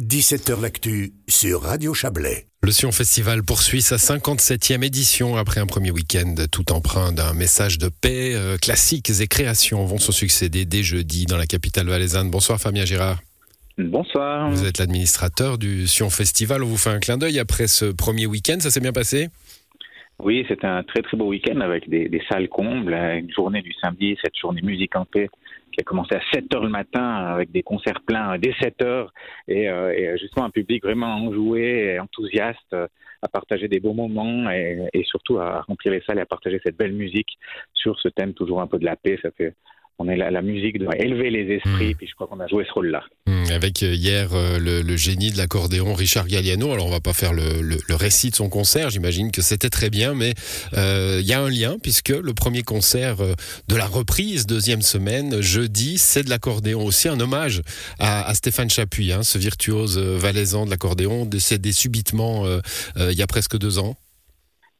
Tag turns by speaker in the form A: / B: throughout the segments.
A: 17h L'actu sur Radio Chablais.
B: Le Sion Festival poursuit sa 57e édition après un premier week-end tout empreint d'un message de paix. Euh, classiques et créations vont se succéder dès jeudi dans la capitale valaisanne. Bonsoir Fabien Girard.
C: Bonsoir.
B: Vous êtes l'administrateur du Sion Festival. On vous fait un clin d'œil après ce premier week-end. Ça s'est bien passé?
C: Oui, c'était un très très beau week-end avec des, salles combles, une journée du samedi, cette journée musique en paix qui a commencé à 7 heures le matin avec des concerts pleins dès 7 heures et, euh, et justement un public vraiment enjoué et enthousiaste euh, à partager des beaux moments et, et, surtout à remplir les salles et à partager cette belle musique sur ce thème toujours un peu de la paix. Ça fait on est la musique doit élever les esprits, mmh. puis je crois qu'on a joué ce rôle-là.
B: Mmh, avec euh, hier euh, le, le, génie de l'accordéon Richard Galliano. Alors on va pas faire le, le, le récit de son concert, j'imagine que c'était très bien, mais il euh, y a un lien puisque le premier concert de la reprise deuxième semaine jeudi, c'est de l'accordéon aussi, un hommage à, à Stéphane Chapuis, hein, ce virtuose valaisan de l'accordéon, décédé subitement il y a presque deux ans.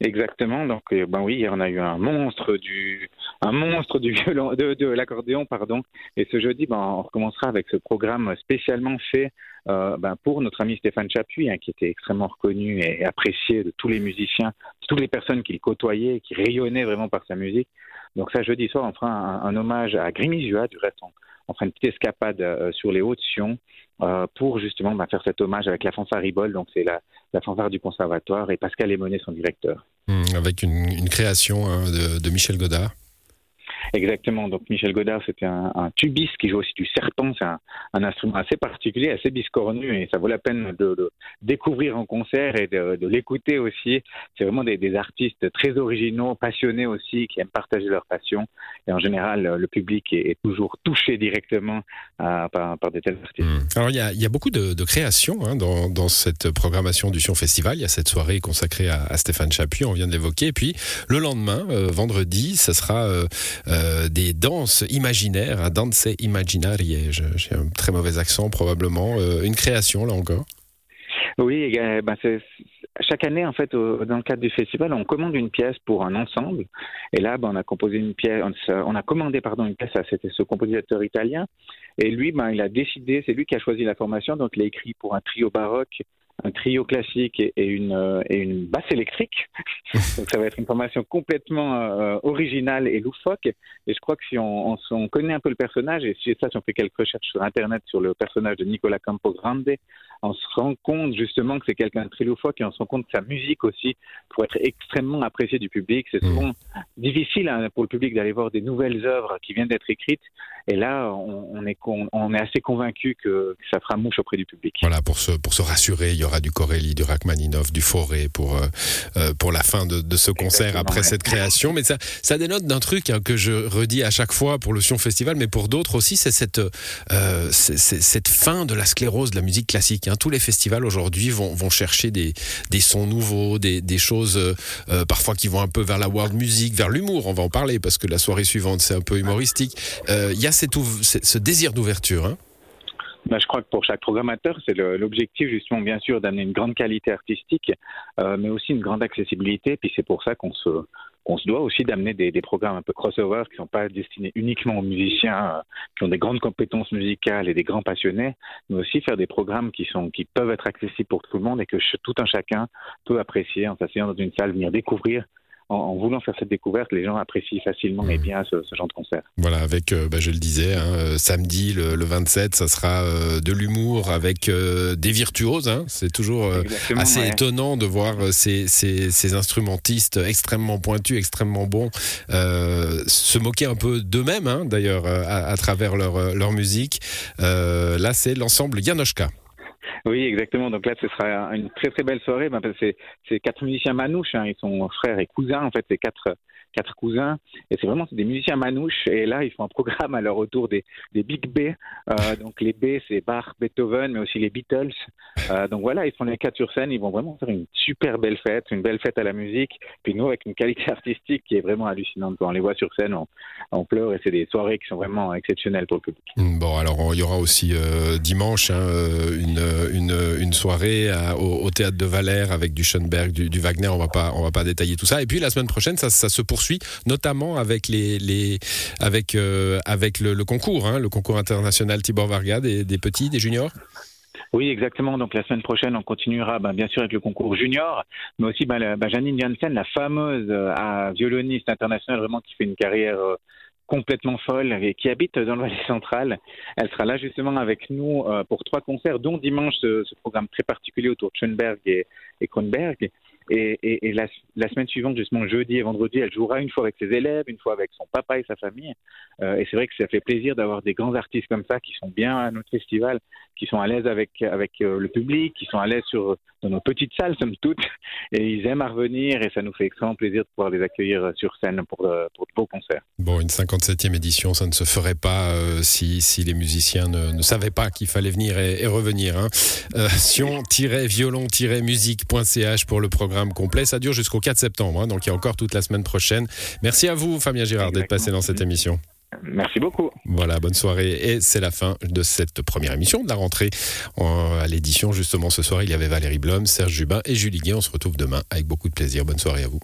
C: Exactement. Donc, ben oui, on a eu un monstre du, un monstre du de, l'accordéon, pardon. Et ce jeudi, ben, on recommencera avec ce programme spécialement fait euh, ben, pour notre ami Stéphane Chapuis, hein, qui était extrêmement reconnu et apprécié de tous les musiciens, de toutes les personnes qu'il côtoyait, qui rayonnaient vraiment par sa musique. Donc ça, jeudi soir, on fera un, hommage à Grimizua, du reste, on, on fera une petite escapade euh, sur les Hauts-de-Sion euh, pour justement bah, faire cet hommage avec la fanfare Ribol, donc c'est la, fanfare du conservatoire, et Pascal Emonet, son directeur.
B: Mmh, avec une, création hein, de Michel Godard.
C: Exactement. Donc Michel Godard, c'était un, un, tubiste qui joue aussi du serpent. C'est un, instrument assez particulier, assez biscornu, et ça vaut la peine de le découvrir en concert et de, l'écouter aussi. C'est vraiment des, des, artistes très originaux, passionnés aussi, qui aiment partager leur passion. Et en général, le public est, toujours touché directement euh, par, par, de tels artistes.
B: Mmh. Alors il y a, beaucoup de, créations hein, dans, cette programmation du Sion Festival. Il y a cette soirée consacrée à, Stéphane Chapuis, on vient de l'évoquer. Et puis le lendemain, euh, vendredi, ça sera euh, des danses imaginaires, à danse imaginarie. J'ai un très mauvais accent probablement. Euh, une création là encore.
C: Oui, ben c'est chaque année, en fait, dans le cadre du festival, on commande une pièce pour un ensemble. Et là, ben, on a composé une pièce, on a commandé pardon une pièce à c'était ce compositeur italien. Et lui, ben, il a décidé, c'est lui qui a choisi la formation, donc il a écrit pour un trio baroque un trio classique et, une, euh, et une basse électrique. Donc ça va être une formation complètement euh, originale et loufoque. Et je crois que si on, on, on, connaît un peu le personnage, et si ça, si on fait quelques recherches sur Internet sur le personnage de Nicolas Campogrande, on se rend compte justement que c'est quelqu'un de très loufoque et on se rend compte que sa musique aussi, pour être extrêmement appréciée du public, c'est souvent mmh. difficile hein, pour le public d'aller voir des nouvelles œuvres qui viennent d'être écrites. Et là, on, on, est, on est assez convaincu que, que, ça fera mouche auprès du public.
B: Voilà, pour se, pour se rassurer, il y aura du Corelli, du Rachmaninov, du Forêt pour, euh, euh, pour la fin de, de ce concert Exactement, après ouais. cette création. Mais ça, ça dénote d'un truc hein, que je redis à chaque fois pour le Sion Festival, mais pour d'autres aussi, c'est cette, euh, cette fin de la sclérose de la musique classique. Hein. Tous les festivals aujourd'hui vont, vont chercher des, des sons nouveaux, des, des choses euh, parfois qui vont un peu vers la world music, vers l'humour. On va en parler parce que la soirée suivante, c'est un peu humoristique. Il y a cette, ce désir d'ouverture. Hein.
C: Ben, je crois que pour chaque programmateur, c'est l'objectif justement bien sûr d'amener une grande qualité artistique, euh, mais aussi une grande accessibilité. Puis c'est pour ça qu'on se, se doit aussi d'amener des, des, programmes un peu crossover qui ne sont pas destinés uniquement aux musiciens euh, qui ont des grandes compétences musicales et des grands passionnés, mais aussi faire des programmes qui sont qui peuvent être accessibles pour tout le monde et que tout un chacun peut apprécier en s'asseyant dans une salle, venir découvrir en, en, voulant faire cette découverte, les gens apprécient facilement mmh. et bien ce, ce, genre de concert.
B: Voilà, avec, euh, bah, je le disais, hein, euh, samedi le, le, 27, ça sera euh, de l'humour avec euh, des virtuoses. Hein. C'est toujours euh, assez ouais. étonnant de voir ces, ces, ces, instrumentistes extrêmement pointus, extrêmement bons, se moquer un peu d'eux-mêmes, hein, d'ailleurs, à, à, travers leur, leur musique. là, c'est l'ensemble Yanoshka.
C: Oui, exactement. Donc là, ce sera une très très belle soirée. Ben, c'est quatre musiciens manouches. Hein. Ils sont frères et cousins. En fait, c'est quatre quatre cousins. Et c'est vraiment des musiciens manouches. Et là, ils font un programme à leur retour des, des Big B. Euh, donc les B, c'est Bach, Beethoven, mais aussi les Beatles. Euh, donc voilà, ils font les quatre sur scène. Ils vont vraiment faire une super belle fête, une belle fête à la musique. Puis nous, avec une qualité artistique qui est vraiment hallucinante. Quand on les voit sur scène, on, on pleure. Et c'est des soirées qui sont vraiment exceptionnelles pour le public.
B: Bon, alors il y aura aussi euh, dimanche hein, une, une, une, soirée à, au, au, théâtre de Valère avec du Schoenberg, du, du, Wagner. On va pas, on va pas détailler tout ça. Et puis la semaine prochaine, ça, ça se poursuit notamment avec les, avec euh, avec le, concours, hein, le concours international Tibor Varga des, petits, des juniors.
C: Oui, exactement. Donc la semaine prochaine, on continuera ben, bien sûr avec le concours junior, mais aussi ben, ben, Janine Janssen, la fameuse euh, violoniste internationale vraiment qui fait une carrière euh, complètement folle et qui habite dans le Valais central. Elle sera là justement avec nous pour trois concerts, dont dimanche ce, programme très particulier autour de Schoenberg et Kronberg. Et, la, semaine suivante, justement jeudi et vendredi, elle jouera une fois avec ses élèves, une fois avec son papa et sa famille. Euh, et c'est vrai que ça fait plaisir d'avoir des grands artistes comme ça qui sont bien à notre festival, qui sont à l'aise avec avec euh, le public, qui sont à l'aise sur dans nos petites salles, somme toute, et ils aiment à revenir. Et ça nous fait extrêmement plaisir de pouvoir les accueillir sur scène pour, euh, pour de beaux concerts.
B: Bon, une 57e édition, ça ne se ferait pas euh, si, si les musiciens ne, ne savaient pas qu'il fallait venir et, et revenir. Hein. Euh, Sion-violon-musique.ch pour le programme complet. Ça dure jusqu'au 4 septembre, hein, donc il y a encore toute la semaine prochaine. Merci à vous, Fabien Girard, d'être passé dans cette émission.
C: Merci beaucoup.
B: Voilà, bonne soirée. Et c'est la fin de cette première émission de la rentrée. À l'édition, justement, ce soir, il y avait Valérie Blom, Serge Jubin et Julie Gué. On se retrouve demain avec beaucoup de plaisir. Bonne soirée à vous.